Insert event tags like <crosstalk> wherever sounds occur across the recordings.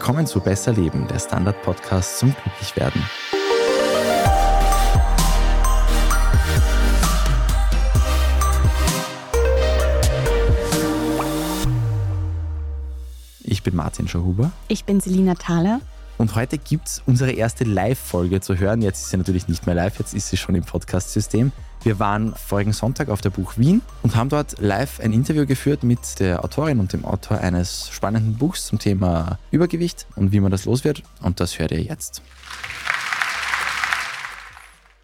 Willkommen zu Besser Leben, der Standard-Podcast zum Glücklichwerden. Ich bin Martin Schauhuber. Ich bin Selina Thaler. Und heute gibt es unsere erste Live-Folge zu hören. Jetzt ist sie natürlich nicht mehr live, jetzt ist sie schon im Podcast-System. Wir waren vorigen Sonntag auf der Buch Wien und haben dort live ein Interview geführt mit der Autorin und dem Autor eines spannenden Buchs zum Thema Übergewicht und wie man das los wird. Und das hört ihr jetzt.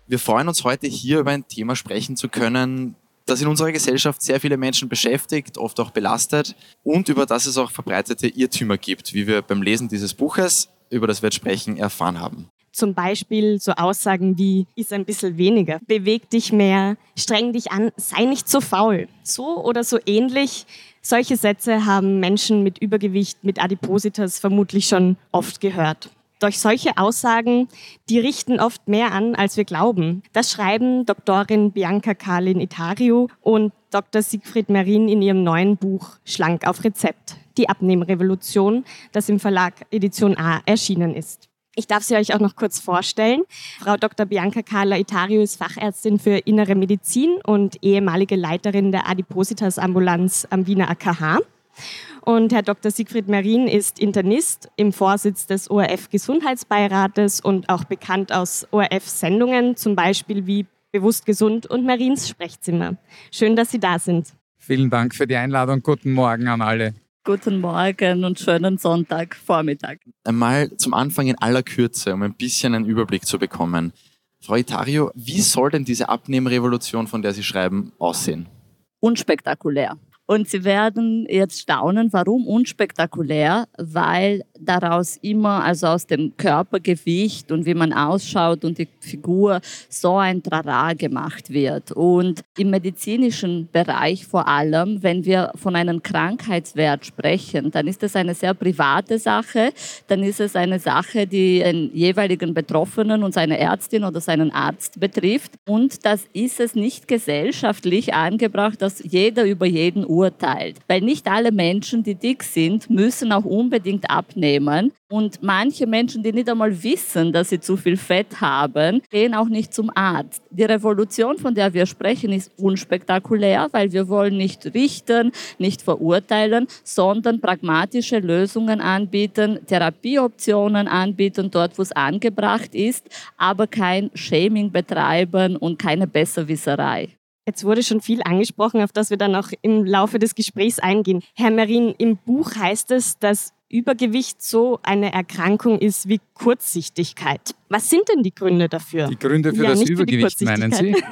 Wir freuen uns heute hier über ein Thema sprechen zu können, das in unserer Gesellschaft sehr viele Menschen beschäftigt, oft auch belastet und über das es auch verbreitete Irrtümer gibt, wie wir beim Lesen dieses Buches, über das wir jetzt sprechen, erfahren haben. Zum Beispiel so Aussagen wie, iss ein bisschen weniger, beweg dich mehr, streng dich an, sei nicht so faul. So oder so ähnlich. Solche Sätze haben Menschen mit Übergewicht, mit Adipositas vermutlich schon oft gehört. Durch solche Aussagen, die richten oft mehr an, als wir glauben. Das schreiben Doktorin Bianca Karlin Itario und Dr. Siegfried Merin in ihrem neuen Buch Schlank auf Rezept, die Abnehmrevolution, das im Verlag Edition A erschienen ist. Ich darf sie euch auch noch kurz vorstellen. Frau Dr. Bianca Carla Itario ist Fachärztin für Innere Medizin und ehemalige Leiterin der Adipositas-Ambulanz am Wiener AKH. Und Herr Dr. Siegfried Marin ist Internist im Vorsitz des ORF-Gesundheitsbeirates und auch bekannt aus ORF-Sendungen, zum Beispiel wie Bewusst Gesund und Marins Sprechzimmer. Schön, dass Sie da sind. Vielen Dank für die Einladung. Guten Morgen an alle. Guten Morgen und schönen Sonntagvormittag. Einmal zum Anfang in aller Kürze, um ein bisschen einen Überblick zu bekommen. Frau Itario, wie soll denn diese Abnehmrevolution, von der Sie schreiben, aussehen? Unspektakulär. Und Sie werden jetzt staunen, warum unspektakulär, weil daraus immer, also aus dem Körpergewicht und wie man ausschaut und die Figur, so ein Trara gemacht wird. Und im medizinischen Bereich vor allem, wenn wir von einem Krankheitswert sprechen, dann ist das eine sehr private Sache, dann ist es eine Sache, die den jeweiligen Betroffenen und seine Ärztin oder seinen Arzt betrifft. Und das ist es nicht gesellschaftlich angebracht, dass jeder über jeden urteilt. Weil nicht alle Menschen, die dick sind, müssen auch unbedingt abnehmen. Und manche Menschen, die nicht einmal wissen, dass sie zu viel Fett haben, gehen auch nicht zum Arzt. Die Revolution, von der wir sprechen, ist unspektakulär, weil wir wollen nicht richten, nicht verurteilen, sondern pragmatische Lösungen anbieten, Therapieoptionen anbieten, dort wo es angebracht ist, aber kein Shaming betreiben und keine Besserwisserei. Jetzt wurde schon viel angesprochen, auf das wir dann auch im Laufe des Gesprächs eingehen. Herr Merin, im Buch heißt es, dass Übergewicht so eine Erkrankung ist wie Kurzsichtigkeit. Was sind denn die Gründe dafür? Die Gründe für ja, das Übergewicht, meinen Sie? <laughs>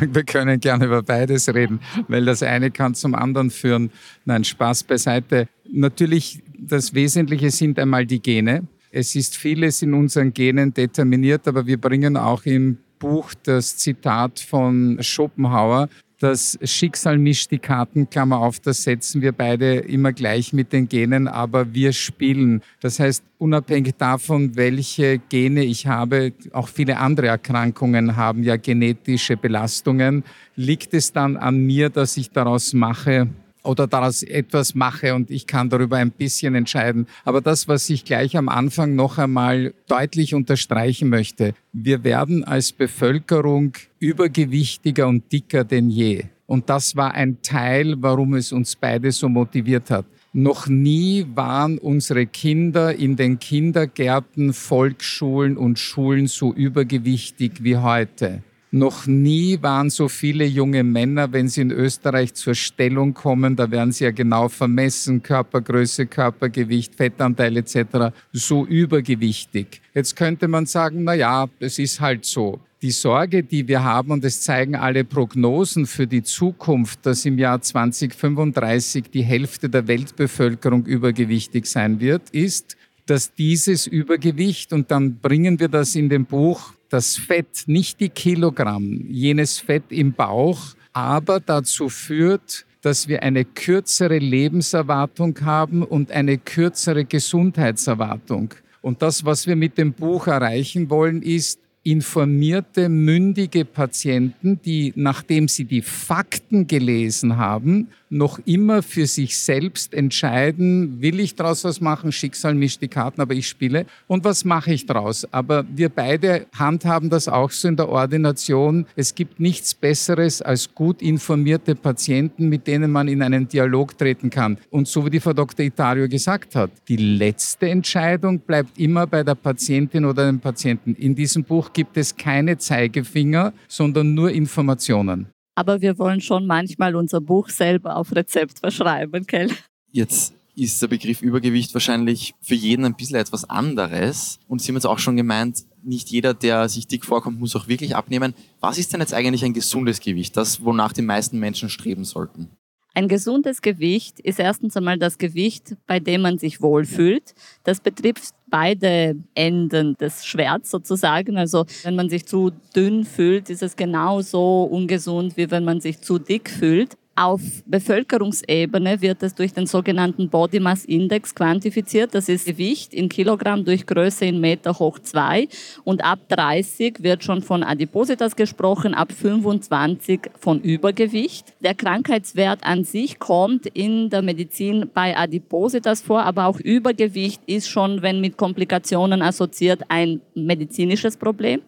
wir können gerne über beides reden, weil das eine kann zum anderen führen. Nein, Spaß beiseite. Natürlich, das Wesentliche sind einmal die Gene. Es ist vieles in unseren Genen determiniert, aber wir bringen auch im Buch das Zitat von Schopenhauer, das Schicksal mischt die Karten, Klammer auf, das setzen wir beide immer gleich mit den Genen, aber wir spielen. Das heißt, unabhängig davon, welche Gene ich habe, auch viele andere Erkrankungen haben ja genetische Belastungen, liegt es dann an mir, dass ich daraus mache, oder daraus etwas mache und ich kann darüber ein bisschen entscheiden. Aber das, was ich gleich am Anfang noch einmal deutlich unterstreichen möchte, wir werden als Bevölkerung übergewichtiger und dicker denn je. Und das war ein Teil, warum es uns beide so motiviert hat. Noch nie waren unsere Kinder in den Kindergärten, Volksschulen und Schulen so übergewichtig wie heute. Noch nie waren so viele junge Männer, wenn sie in Österreich zur Stellung kommen, da werden sie ja genau vermessen, Körpergröße, Körpergewicht, Fettanteil etc., so übergewichtig. Jetzt könnte man sagen, na ja, es ist halt so. Die Sorge, die wir haben, und es zeigen alle Prognosen für die Zukunft, dass im Jahr 2035 die Hälfte der Weltbevölkerung übergewichtig sein wird, ist, dass dieses Übergewicht, und dann bringen wir das in dem Buch das Fett, nicht die Kilogramm, jenes Fett im Bauch, aber dazu führt, dass wir eine kürzere Lebenserwartung haben und eine kürzere Gesundheitserwartung. Und das, was wir mit dem Buch erreichen wollen, ist, informierte, mündige Patienten, die, nachdem sie die Fakten gelesen haben, noch immer für sich selbst entscheiden, will ich daraus was machen, Schicksal mischt die Karten, aber ich spiele und was mache ich daraus. Aber wir beide handhaben das auch so in der Ordination. Es gibt nichts Besseres als gut informierte Patienten, mit denen man in einen Dialog treten kann. Und so wie die Frau Dr. Itario gesagt hat, die letzte Entscheidung bleibt immer bei der Patientin oder dem Patienten. In diesem Buch gibt es keine Zeigefinger, sondern nur Informationen aber wir wollen schon manchmal unser Buch selber auf Rezept verschreiben, Kell. Jetzt ist der Begriff Übergewicht wahrscheinlich für jeden ein bisschen etwas anderes. Und Sie haben jetzt auch schon gemeint, nicht jeder, der sich dick vorkommt, muss auch wirklich abnehmen. Was ist denn jetzt eigentlich ein gesundes Gewicht, das wonach die meisten Menschen streben sollten? Ein gesundes Gewicht ist erstens einmal das Gewicht, bei dem man sich wohlfühlt. Das betrifft beide Enden des Schwerts sozusagen. Also wenn man sich zu dünn fühlt, ist es genauso ungesund, wie wenn man sich zu dick fühlt. Auf Bevölkerungsebene wird es durch den sogenannten Body Mass Index quantifiziert. Das ist Gewicht in Kilogramm durch Größe in Meter hoch zwei. Und ab 30 wird schon von Adipositas gesprochen, ab 25 von Übergewicht. Der Krankheitswert an sich kommt in der Medizin bei Adipositas vor, aber auch Übergewicht ist schon, wenn mit Komplikationen assoziiert, ein medizinisches Problem.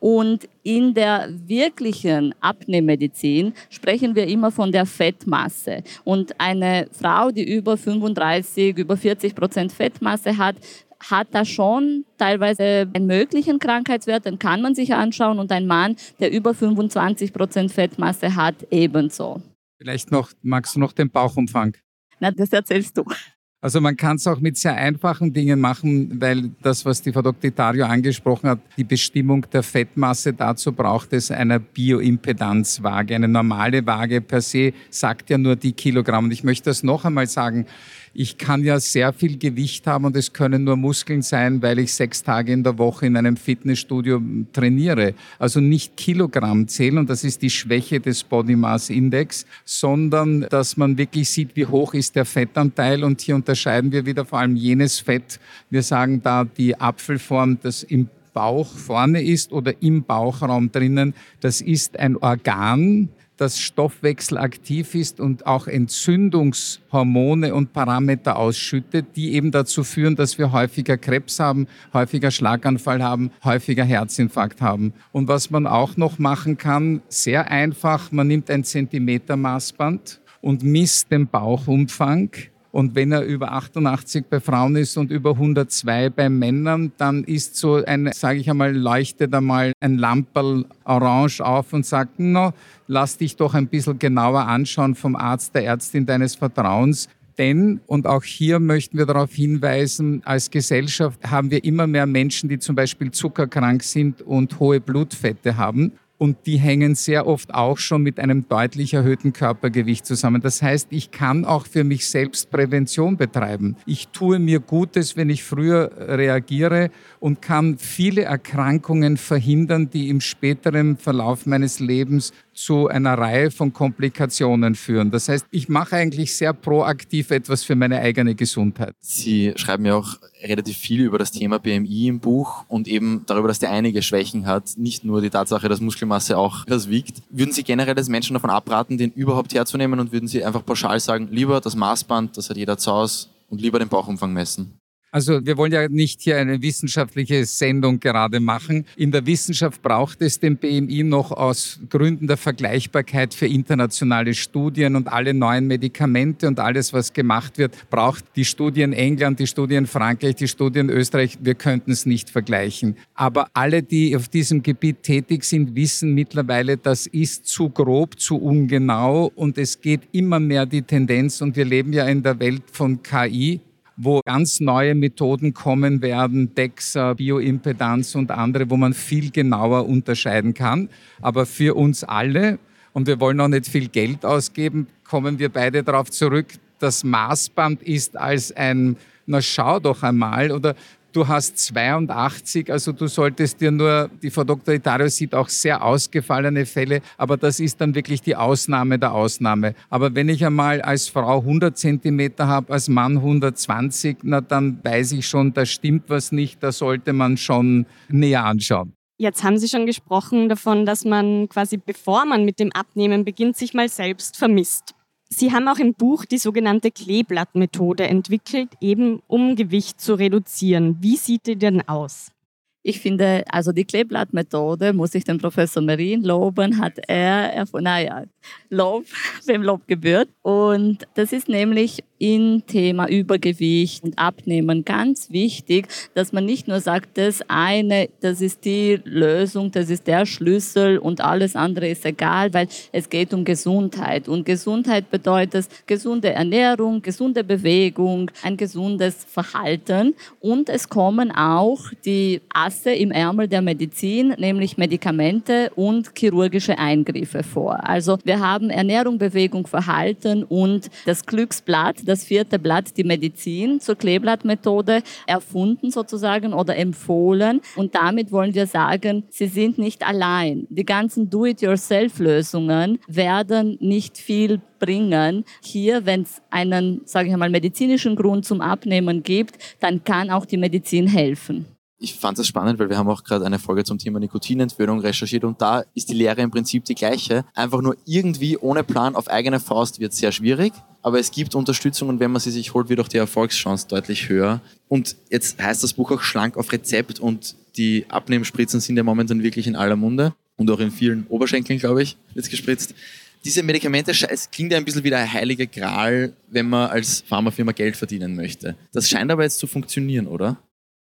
Und in der wirklichen Abnehmmedizin sprechen wir immer von der Fettmasse. Und eine Frau, die über 35, über 40 Prozent Fettmasse hat, hat da schon teilweise einen möglichen Krankheitswert, den kann man sich anschauen. Und ein Mann, der über 25 Prozent Fettmasse hat, ebenso. Vielleicht noch, magst du noch den Bauchumfang? Na, das erzählst du. Also man kann es auch mit sehr einfachen Dingen machen, weil das, was die Frau Dr. Itario angesprochen hat, die Bestimmung der Fettmasse, dazu braucht es eine Bioimpedanzwaage. Eine normale Waage per se sagt ja nur die Kilogramm. Und ich möchte das noch einmal sagen, ich kann ja sehr viel Gewicht haben und es können nur Muskeln sein, weil ich sechs Tage in der Woche in einem Fitnessstudio trainiere. Also nicht Kilogramm zählen und das ist die Schwäche des Body Mass Index, sondern dass man wirklich sieht, wie hoch ist der Fettanteil und hier unterscheiden wir wieder vor allem jenes Fett. Wir sagen da die Apfelform, das im Bauch vorne ist oder im Bauchraum drinnen, das ist ein Organ, das stoffwechselaktiv ist und auch Entzündungshormone und Parameter ausschüttet, die eben dazu führen, dass wir häufiger Krebs haben, häufiger Schlaganfall haben, häufiger Herzinfarkt haben. Und was man auch noch machen kann, sehr einfach, man nimmt ein Zentimeter Maßband und misst den Bauchumfang und wenn er über 88 bei Frauen ist und über 102 bei Männern, dann ist so ein, sage ich einmal, leuchtet einmal ein Lamperl orange auf und sagt, no, lass dich doch ein bisschen genauer anschauen vom Arzt, der Ärztin deines Vertrauens. Denn, und auch hier möchten wir darauf hinweisen, als Gesellschaft haben wir immer mehr Menschen, die zum Beispiel zuckerkrank sind und hohe Blutfette haben und die hängen sehr oft auch schon mit einem deutlich erhöhten Körpergewicht zusammen. Das heißt, ich kann auch für mich selbst Prävention betreiben. Ich tue mir Gutes, wenn ich früher reagiere und kann viele Erkrankungen verhindern, die im späteren Verlauf meines Lebens zu einer Reihe von Komplikationen führen. Das heißt, ich mache eigentlich sehr proaktiv etwas für meine eigene Gesundheit. Sie schreiben ja auch relativ viel über das Thema BMI im Buch und eben darüber, dass der einige Schwächen hat, nicht nur die Tatsache, dass Muskelmasse auch <laughs> das wiegt. Würden Sie generell als Menschen davon abraten, den überhaupt herzunehmen und würden Sie einfach pauschal sagen, lieber das Maßband, das hat jeder zu Hause und lieber den Bauchumfang messen? Also wir wollen ja nicht hier eine wissenschaftliche Sendung gerade machen. In der Wissenschaft braucht es den BMI noch aus Gründen der Vergleichbarkeit für internationale Studien und alle neuen Medikamente und alles, was gemacht wird, braucht die Studien England, die Studien Frankreich, die Studien Österreich. Wir könnten es nicht vergleichen. Aber alle, die auf diesem Gebiet tätig sind, wissen mittlerweile, das ist zu grob, zu ungenau und es geht immer mehr die Tendenz und wir leben ja in der Welt von KI wo ganz neue Methoden kommen werden, DEXA, Bioimpedanz und andere, wo man viel genauer unterscheiden kann. Aber für uns alle, und wir wollen auch nicht viel Geld ausgeben, kommen wir beide darauf zurück, das Maßband ist als ein, na schau doch einmal, oder du hast 82, also du solltest dir nur, die Frau Dr. Itario sieht auch sehr ausgefallene Fälle, aber das ist dann wirklich die Ausnahme der Ausnahme. Aber wenn ich einmal als Frau 100 Zentimeter habe, als Mann 120, na dann weiß ich schon, da stimmt was nicht, da sollte man schon näher anschauen. Jetzt haben Sie schon gesprochen davon, dass man quasi bevor man mit dem Abnehmen beginnt, sich mal selbst vermisst. Sie haben auch im Buch die sogenannte Kleeblattmethode entwickelt, eben um Gewicht zu reduzieren. Wie sieht die denn aus? Ich finde, also die Kleeblattmethode, muss ich den Professor Merin loben, hat er erfunden. Naja, Lob, <laughs> wem Lob gebührt. Und das ist nämlich im Thema Übergewicht und Abnehmen ganz wichtig, dass man nicht nur sagt, das eine, das ist die Lösung, das ist der Schlüssel und alles andere ist egal, weil es geht um Gesundheit. Und Gesundheit bedeutet gesunde Ernährung, gesunde Bewegung, ein gesundes Verhalten. Und es kommen auch die Asse im Ärmel der Medizin, nämlich Medikamente und chirurgische Eingriffe vor. Also wir haben Ernährung, Bewegung, Verhalten und das Glücksblatt, das vierte Blatt, die Medizin zur Kleeblattmethode erfunden sozusagen oder empfohlen. Und damit wollen wir sagen, sie sind nicht allein. Die ganzen Do-it-yourself-Lösungen werden nicht viel bringen. Hier, wenn es einen, sage ich mal, medizinischen Grund zum Abnehmen gibt, dann kann auch die Medizin helfen. Ich fand das spannend, weil wir haben auch gerade eine Folge zum Thema Nikotinentwöhnung recherchiert und da ist die Lehre im Prinzip die gleiche. Einfach nur irgendwie ohne Plan auf eigene Faust wird sehr schwierig, aber es gibt Unterstützung und wenn man sie sich holt, wird auch die Erfolgschance deutlich höher. Und jetzt heißt das Buch auch schlank auf Rezept und die Abnehmspritzen sind ja momentan wirklich in aller Munde und auch in vielen Oberschenkeln, glaube ich, wird gespritzt diese Medikamente, es klingt ja ein bisschen wie der heilige Gral, wenn man als Pharmafirma Geld verdienen möchte. Das scheint aber jetzt zu funktionieren, oder?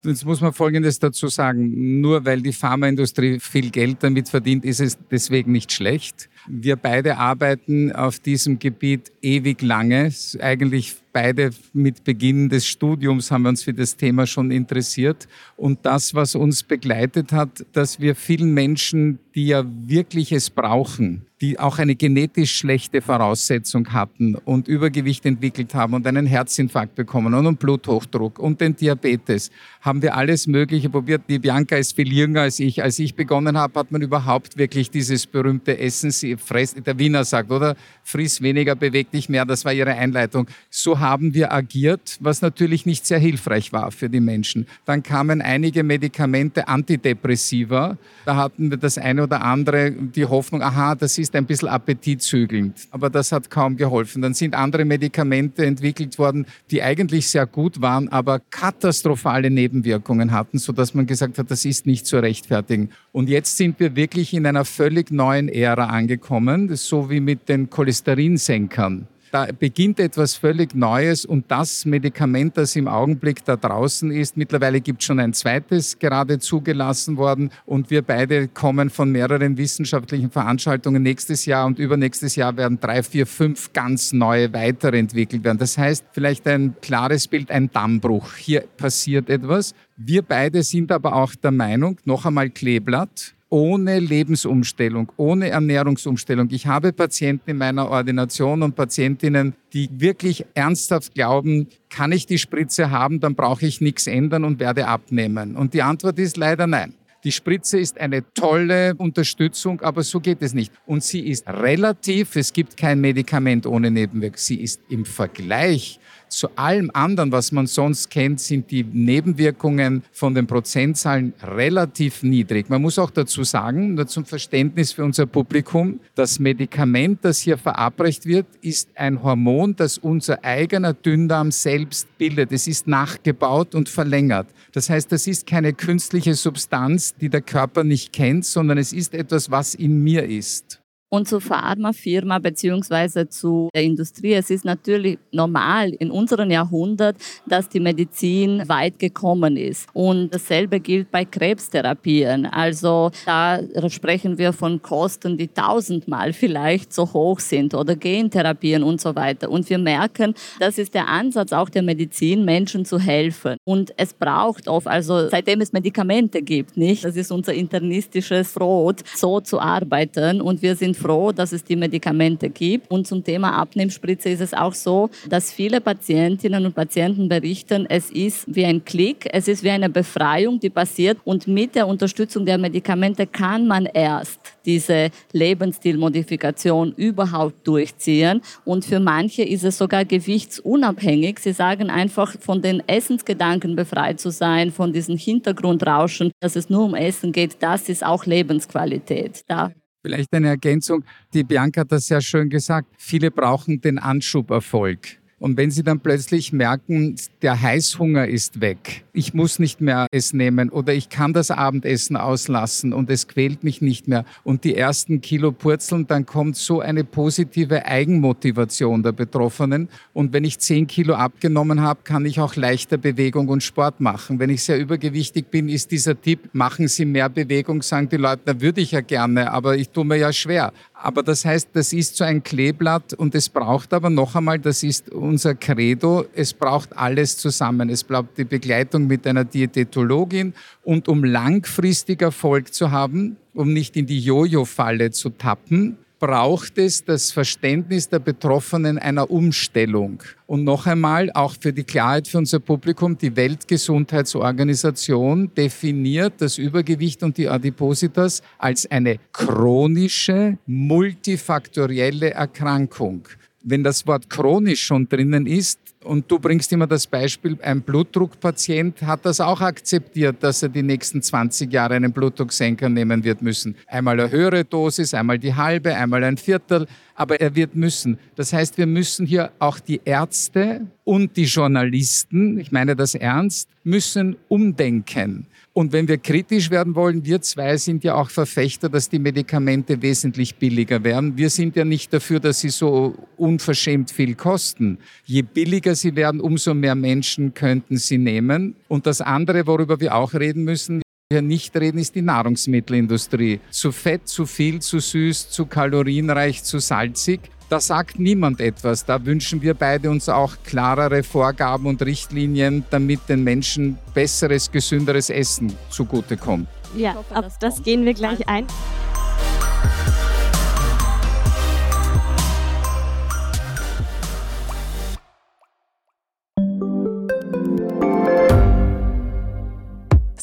Jetzt muss man Folgendes dazu sagen. Nur weil die Pharmaindustrie viel Geld damit verdient, ist es deswegen nicht schlecht. Wir beide arbeiten auf diesem Gebiet ewig lange. Eigentlich beide mit Beginn des Studiums haben wir uns für das Thema schon interessiert. Und das, was uns begleitet hat, dass wir vielen Menschen, die ja wirklich es brauchen, die auch eine genetisch schlechte Voraussetzung hatten und Übergewicht entwickelt haben und einen Herzinfarkt bekommen und einen Bluthochdruck und den Diabetes, haben wir alles Mögliche probiert. Die Bianca ist viel jünger als ich. Als ich begonnen habe, hat man überhaupt wirklich dieses berühmte Essen, fress, der Wiener sagt, oder? Friss weniger, beweg dich mehr. Das war ihre Einleitung. So haben wir agiert, was natürlich nicht sehr hilfreich war für die Menschen. Dann kamen einige Medikamente, Antidepressiva. Da hatten wir das eine oder andere, die Hoffnung, aha, das ist ist ein bisschen appetitzügelnd, aber das hat kaum geholfen. Dann sind andere Medikamente entwickelt worden, die eigentlich sehr gut waren, aber katastrophale Nebenwirkungen hatten, sodass man gesagt hat, das ist nicht zu rechtfertigen. Und jetzt sind wir wirklich in einer völlig neuen Ära angekommen, so wie mit den Cholesterinsenkern. Da beginnt etwas völlig Neues und das Medikament, das im Augenblick da draußen ist, mittlerweile gibt es schon ein zweites gerade zugelassen worden und wir beide kommen von mehreren wissenschaftlichen Veranstaltungen nächstes Jahr und übernächstes Jahr werden drei, vier, fünf ganz neue weitere entwickelt werden. Das heißt, vielleicht ein klares Bild, ein Dammbruch. Hier passiert etwas. Wir beide sind aber auch der Meinung, noch einmal Kleeblatt, ohne Lebensumstellung, ohne Ernährungsumstellung. Ich habe Patienten in meiner Ordination und Patientinnen, die wirklich ernsthaft glauben, kann ich die Spritze haben, dann brauche ich nichts ändern und werde abnehmen. Und die Antwort ist leider nein. Die Spritze ist eine tolle Unterstützung, aber so geht es nicht. Und sie ist relativ, es gibt kein Medikament ohne Nebenwirkung. Sie ist im Vergleich zu allem anderen, was man sonst kennt, sind die Nebenwirkungen von den Prozentzahlen relativ niedrig. Man muss auch dazu sagen, nur zum Verständnis für unser Publikum, das Medikament, das hier verabreicht wird, ist ein Hormon, das unser eigener Dünndarm selbst bildet. Es ist nachgebaut und verlängert. Das heißt, das ist keine künstliche Substanz, die der Körper nicht kennt, sondern es ist etwas, was in mir ist und zur Pharmafirma beziehungsweise zu der Industrie. Es ist natürlich normal in unserem Jahrhundert, dass die Medizin weit gekommen ist. Und dasselbe gilt bei Krebstherapien. Also da sprechen wir von Kosten, die tausendmal vielleicht so hoch sind oder Gentherapien und so weiter. Und wir merken, das ist der Ansatz auch der Medizin, Menschen zu helfen. Und es braucht oft, also seitdem es Medikamente gibt, nicht? Das ist unser internistisches Brot, so zu arbeiten. Und wir sind froh, dass es die Medikamente gibt. Und zum Thema Abnehmspritze ist es auch so, dass viele Patientinnen und Patienten berichten, es ist wie ein Klick, es ist wie eine Befreiung, die passiert. Und mit der Unterstützung der Medikamente kann man erst diese Lebensstilmodifikation überhaupt durchziehen. Und für manche ist es sogar gewichtsunabhängig. Sie sagen einfach, von den Essensgedanken befreit zu sein, von diesen Hintergrundrauschen, dass es nur um Essen geht, das ist auch Lebensqualität. Da Vielleicht eine Ergänzung. Die Bianca hat das sehr schön gesagt. Viele brauchen den Anschuberfolg. Und wenn sie dann plötzlich merken, der Heißhunger ist weg, ich muss nicht mehr es nehmen oder ich kann das Abendessen auslassen und es quält mich nicht mehr und die ersten Kilo purzeln, dann kommt so eine positive Eigenmotivation der Betroffenen. Und wenn ich zehn Kilo abgenommen habe, kann ich auch leichter Bewegung und Sport machen. Wenn ich sehr übergewichtig bin, ist dieser Tipp, machen Sie mehr Bewegung, sagen die Leute, da würde ich ja gerne, aber ich tue mir ja schwer. Aber das heißt, das ist so ein Kleeblatt und es braucht aber noch einmal, das ist unser Credo, es braucht alles zusammen. Es braucht die Begleitung mit einer Diätetologin und um langfristig Erfolg zu haben, um nicht in die Jojo-Falle zu tappen, braucht es das Verständnis der Betroffenen einer Umstellung. Und noch einmal, auch für die Klarheit für unser Publikum, die Weltgesundheitsorganisation definiert das Übergewicht und die Adipositas als eine chronische, multifaktorielle Erkrankung wenn das Wort chronisch schon drinnen ist, und du bringst immer das Beispiel, ein Blutdruckpatient hat das auch akzeptiert, dass er die nächsten 20 Jahre einen Blutdrucksenker nehmen wird müssen. Einmal eine höhere Dosis, einmal die halbe, einmal ein Viertel, aber er wird müssen. Das heißt, wir müssen hier auch die Ärzte und die Journalisten, ich meine das ernst, müssen umdenken. Und wenn wir kritisch werden wollen, wir zwei sind ja auch Verfechter, dass die Medikamente wesentlich billiger werden. Wir sind ja nicht dafür, dass sie so unverschämt viel kosten. Je billiger sie werden, umso mehr Menschen könnten sie nehmen. Und das andere, worüber wir auch reden müssen, wir nicht reden, ist die Nahrungsmittelindustrie. Zu fett, zu viel, zu süß, zu kalorienreich, zu salzig. Da sagt niemand etwas. Da wünschen wir beide uns auch klarere Vorgaben und Richtlinien, damit den Menschen besseres, gesünderes Essen zugutekommt. Ja, auf das gehen wir gleich ein.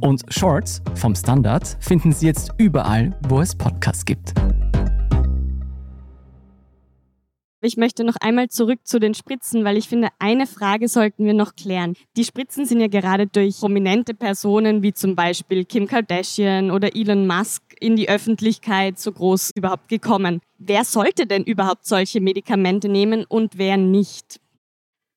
Und Shorts vom Standard finden Sie jetzt überall, wo es Podcasts gibt. Ich möchte noch einmal zurück zu den Spritzen, weil ich finde, eine Frage sollten wir noch klären. Die Spritzen sind ja gerade durch prominente Personen wie zum Beispiel Kim Kardashian oder Elon Musk in die Öffentlichkeit so groß überhaupt gekommen. Wer sollte denn überhaupt solche Medikamente nehmen und wer nicht?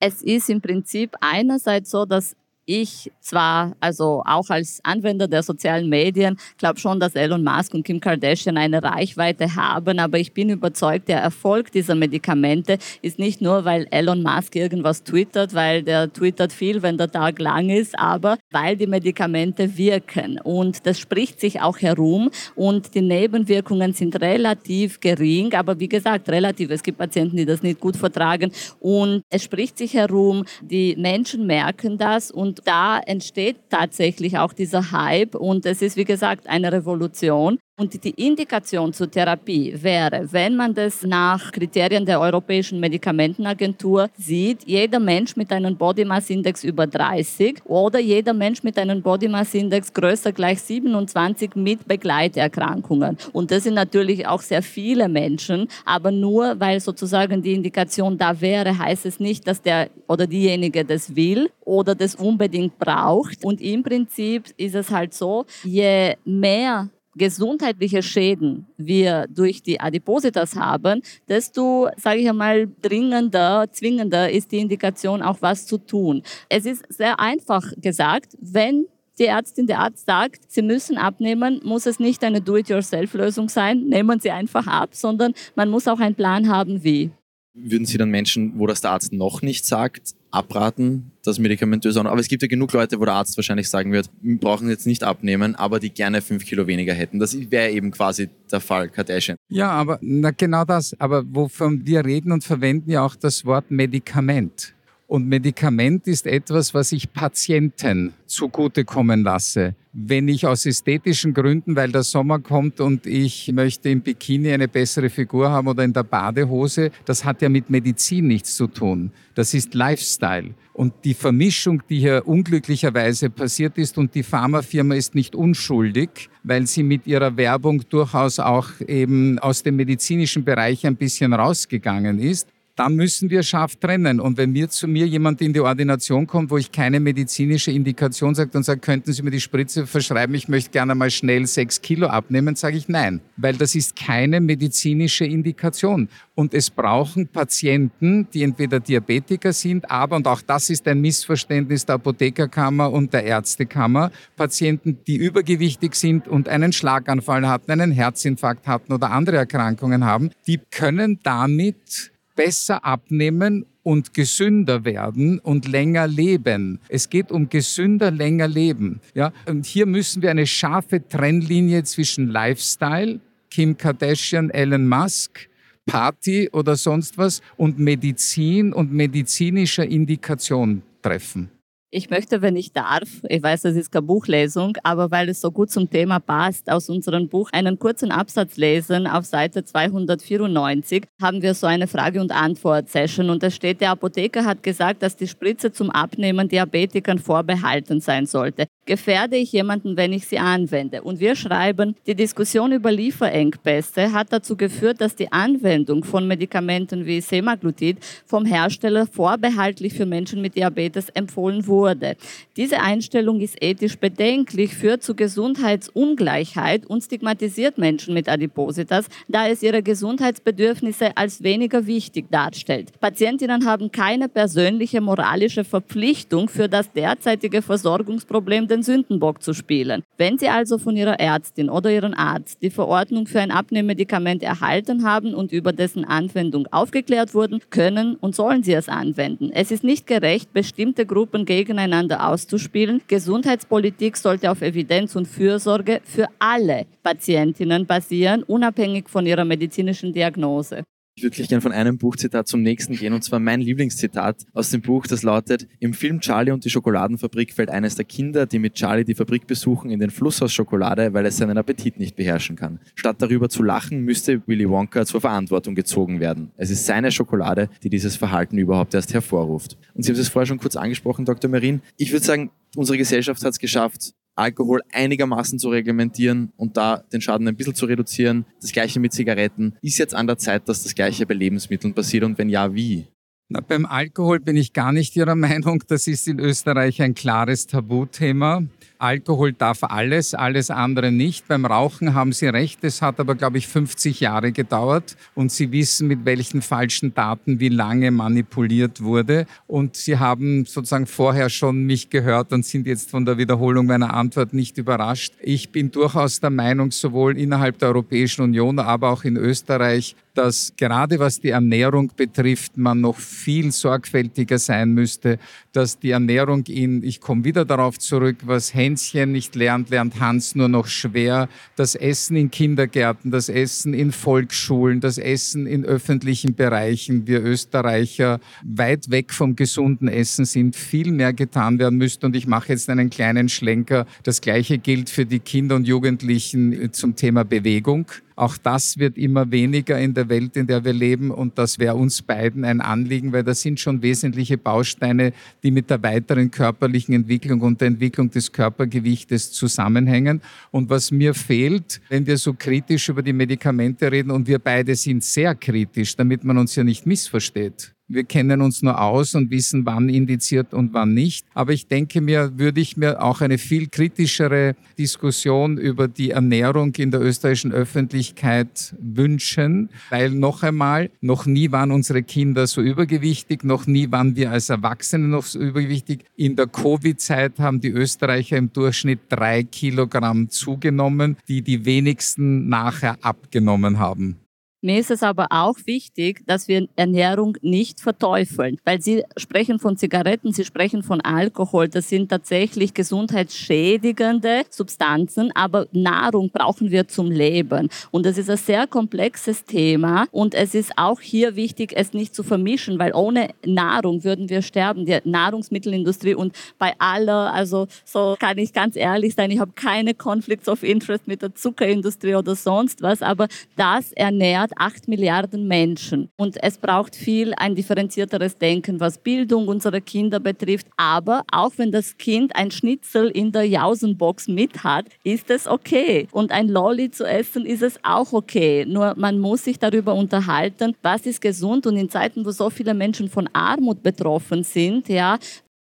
Es ist im Prinzip einerseits so, dass ich zwar, also auch als Anwender der sozialen Medien, glaube schon, dass Elon Musk und Kim Kardashian eine Reichweite haben, aber ich bin überzeugt, der Erfolg dieser Medikamente ist nicht nur, weil Elon Musk irgendwas twittert, weil der twittert viel, wenn der Tag lang ist, aber weil die Medikamente wirken. Und das spricht sich auch herum und die Nebenwirkungen sind relativ gering, aber wie gesagt, relativ. Es gibt Patienten, die das nicht gut vertragen und es spricht sich herum, die Menschen merken das und da entsteht tatsächlich auch dieser Hype und es ist, wie gesagt, eine Revolution. Und die Indikation zur Therapie wäre, wenn man das nach Kriterien der Europäischen Medikamentenagentur sieht, jeder Mensch mit einem Body Mass Index über 30 oder jeder Mensch mit einem Body Mass Index größer gleich 27 mit Begleiterkrankungen. Und das sind natürlich auch sehr viele Menschen, aber nur weil sozusagen die Indikation da wäre, heißt es nicht, dass der oder diejenige das will oder das unbedingt braucht. Und im Prinzip ist es halt so, je mehr gesundheitliche Schäden wir durch die Adipositas haben, desto, sage ich einmal, dringender, zwingender ist die Indikation, auch was zu tun. Es ist sehr einfach gesagt, wenn die Ärztin, der Arzt sagt, Sie müssen abnehmen, muss es nicht eine Do-it-yourself-Lösung sein, nehmen Sie einfach ab, sondern man muss auch einen Plan haben, wie. Würden Sie dann Menschen, wo das der Arzt noch nicht sagt, abraten, das medikamentös auch. Aber es gibt ja genug Leute, wo der Arzt wahrscheinlich sagen wird, wir brauchen jetzt nicht abnehmen, aber die gerne fünf Kilo weniger hätten. Das wäre eben quasi der Fall Kardashian. Ja, aber na, genau das. Aber wovon wir reden und verwenden ja auch das Wort Medikament. Und Medikament ist etwas, was ich Patienten zugutekommen lasse. Wenn ich aus ästhetischen Gründen, weil der Sommer kommt und ich möchte im Bikini eine bessere Figur haben oder in der Badehose, das hat ja mit Medizin nichts zu tun. Das ist Lifestyle. Und die Vermischung, die hier unglücklicherweise passiert ist und die Pharmafirma ist nicht unschuldig, weil sie mit ihrer Werbung durchaus auch eben aus dem medizinischen Bereich ein bisschen rausgegangen ist, dann müssen wir scharf trennen. Und wenn mir zu mir jemand in die Ordination kommt, wo ich keine medizinische Indikation sage und sagt, könnten Sie mir die Spritze verschreiben, ich möchte gerne mal schnell sechs Kilo abnehmen, sage ich nein, weil das ist keine medizinische Indikation. Und es brauchen Patienten, die entweder Diabetiker sind, aber, und auch das ist ein Missverständnis der Apothekerkammer und der Ärztekammer, Patienten, die übergewichtig sind und einen Schlaganfall hatten, einen Herzinfarkt hatten oder andere Erkrankungen haben, die können damit besser abnehmen und gesünder werden und länger leben. Es geht um gesünder, länger leben. Ja, und hier müssen wir eine scharfe Trennlinie zwischen Lifestyle, Kim Kardashian, Elon Musk, Party oder sonst was und Medizin und medizinischer Indikation treffen. Ich möchte, wenn ich darf, ich weiß, das ist keine Buchlesung, aber weil es so gut zum Thema passt, aus unserem Buch einen kurzen Absatz lesen. Auf Seite 294 haben wir so eine Frage- und Antwort-Session und da steht, der Apotheker hat gesagt, dass die Spritze zum Abnehmen Diabetikern vorbehalten sein sollte. Gefährde ich jemanden, wenn ich sie anwende? Und wir schreiben, die Diskussion über Lieferengpässe hat dazu geführt, dass die Anwendung von Medikamenten wie Semaglutid vom Hersteller vorbehaltlich für Menschen mit Diabetes empfohlen wurde. Diese Einstellung ist ethisch bedenklich, führt zu Gesundheitsungleichheit und stigmatisiert Menschen mit Adipositas, da es ihre Gesundheitsbedürfnisse als weniger wichtig darstellt. Patientinnen haben keine persönliche moralische Verpflichtung für das derzeitige Versorgungsproblem den Sündenbock zu spielen. Wenn sie also von ihrer Ärztin oder ihrem Arzt die Verordnung für ein Abnehmmedikament erhalten haben und über dessen Anwendung aufgeklärt wurden, können und sollen sie es anwenden. Es ist nicht gerecht, bestimmte Gruppen gegen gegeneinander auszuspielen. Gesundheitspolitik sollte auf Evidenz und Fürsorge für alle Patientinnen basieren, unabhängig von ihrer medizinischen Diagnose. Ich würde gleich gerne von einem Buchzitat zum nächsten gehen, und zwar mein Lieblingszitat aus dem Buch, das lautet, im Film Charlie und die Schokoladenfabrik fällt eines der Kinder, die mit Charlie die Fabrik besuchen, in den Fluss aus Schokolade, weil es seinen Appetit nicht beherrschen kann. Statt darüber zu lachen, müsste Willy Wonka zur Verantwortung gezogen werden. Es ist seine Schokolade, die dieses Verhalten überhaupt erst hervorruft. Und Sie haben es vorher schon kurz angesprochen, Dr. Marin. Ich würde sagen, unsere Gesellschaft hat es geschafft, Alkohol einigermaßen zu reglementieren und da den Schaden ein bisschen zu reduzieren. Das gleiche mit Zigaretten. Ist jetzt an der Zeit, dass das gleiche bei Lebensmitteln passiert und wenn ja, wie? Na, beim Alkohol bin ich gar nicht Ihrer <laughs> Meinung. Das ist in Österreich ein klares Tabuthema. Alkohol darf alles, alles andere nicht. Beim Rauchen haben Sie recht, es hat aber, glaube ich, 50 Jahre gedauert und Sie wissen, mit welchen falschen Daten wie lange manipuliert wurde. Und Sie haben sozusagen vorher schon mich gehört und sind jetzt von der Wiederholung meiner Antwort nicht überrascht. Ich bin durchaus der Meinung, sowohl innerhalb der Europäischen Union, aber auch in Österreich, dass gerade was die Ernährung betrifft, man noch viel sorgfältiger sein müsste, dass die Ernährung in, ich komme wieder darauf zurück, was Hänschen nicht lernt, lernt Hans nur noch schwer, das Essen in Kindergärten, das Essen in Volksschulen, das Essen in öffentlichen Bereichen, wir Österreicher weit weg vom gesunden Essen sind, viel mehr getan werden müsste. Und ich mache jetzt einen kleinen Schlenker. Das Gleiche gilt für die Kinder und Jugendlichen zum Thema Bewegung. Auch das wird immer weniger in der Welt, in der wir leben. Und das wäre uns beiden ein Anliegen, weil das sind schon wesentliche Bausteine, die mit der weiteren körperlichen Entwicklung und der Entwicklung des Körpergewichtes zusammenhängen. Und was mir fehlt, wenn wir so kritisch über die Medikamente reden, und wir beide sind sehr kritisch, damit man uns ja nicht missversteht. Wir kennen uns nur aus und wissen, wann indiziert und wann nicht. Aber ich denke mir, würde ich mir auch eine viel kritischere Diskussion über die Ernährung in der österreichischen Öffentlichkeit wünschen, weil noch einmal, noch nie waren unsere Kinder so übergewichtig, noch nie waren wir als Erwachsene noch so übergewichtig. In der Covid-Zeit haben die Österreicher im Durchschnitt drei Kilogramm zugenommen, die die wenigsten nachher abgenommen haben. Mir ist es aber auch wichtig, dass wir Ernährung nicht verteufeln, weil Sie sprechen von Zigaretten, Sie sprechen von Alkohol. Das sind tatsächlich gesundheitsschädigende Substanzen, aber Nahrung brauchen wir zum Leben. Und das ist ein sehr komplexes Thema und es ist auch hier wichtig, es nicht zu vermischen, weil ohne Nahrung würden wir sterben. Die Nahrungsmittelindustrie und bei aller, also so kann ich ganz ehrlich sein, ich habe keine Conflicts of Interest mit der Zuckerindustrie oder sonst was, aber das ernährt acht Milliarden Menschen. Und es braucht viel ein differenzierteres Denken, was Bildung unserer Kinder betrifft. Aber auch wenn das Kind ein Schnitzel in der Jausenbox mit hat, ist es okay. Und ein Lolli zu essen ist es auch okay. Nur man muss sich darüber unterhalten, was ist gesund. Und in Zeiten, wo so viele Menschen von Armut betroffen sind, ja,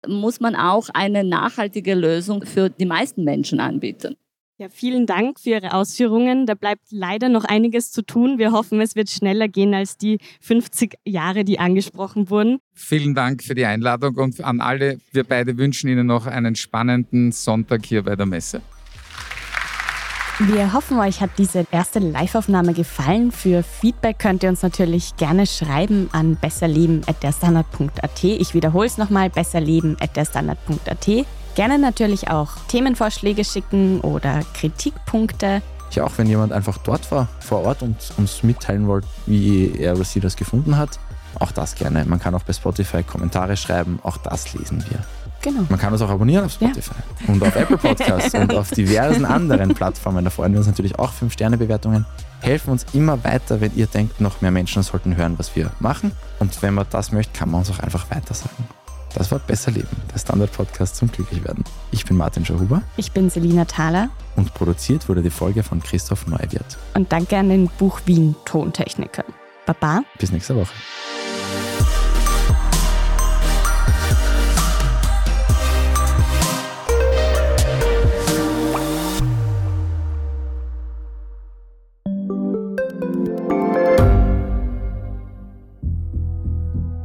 muss man auch eine nachhaltige Lösung für die meisten Menschen anbieten. Ja, vielen Dank für Ihre Ausführungen. Da bleibt leider noch einiges zu tun. Wir hoffen, es wird schneller gehen als die 50 Jahre, die angesprochen wurden. Vielen Dank für die Einladung und an alle. Wir beide wünschen Ihnen noch einen spannenden Sonntag hier bei der Messe. Wir hoffen, euch hat diese erste Live-Aufnahme gefallen. Für Feedback könnt ihr uns natürlich gerne schreiben an besserleben.derstandard.at. Ich wiederhole es nochmal, besserleben.derstandard.at. Gerne natürlich auch Themenvorschläge schicken oder Kritikpunkte. Ja, auch wenn jemand einfach dort war, vor Ort und uns mitteilen wollte, wie er oder sie das gefunden hat, auch das gerne. Man kann auch bei Spotify Kommentare schreiben, auch das lesen wir. Genau. Man kann uns auch abonnieren auf Spotify ja. und auf Apple Podcasts <laughs> und auf diversen anderen Plattformen. Da freuen wir uns natürlich auch. Fünf-Sterne-Bewertungen helfen uns immer weiter, wenn ihr denkt, noch mehr Menschen sollten hören, was wir machen. Und wenn man das möchte, kann man uns auch einfach weiter sagen. Das war Besser Leben, der Standard-Podcast zum Glücklichwerden. Ich bin Martin Schahuber. Ich bin Selina Thaler. Und produziert wurde die Folge von Christoph Neuwirth. Und danke an den Buch Wien Tontechniker. Baba. Bis nächste Woche.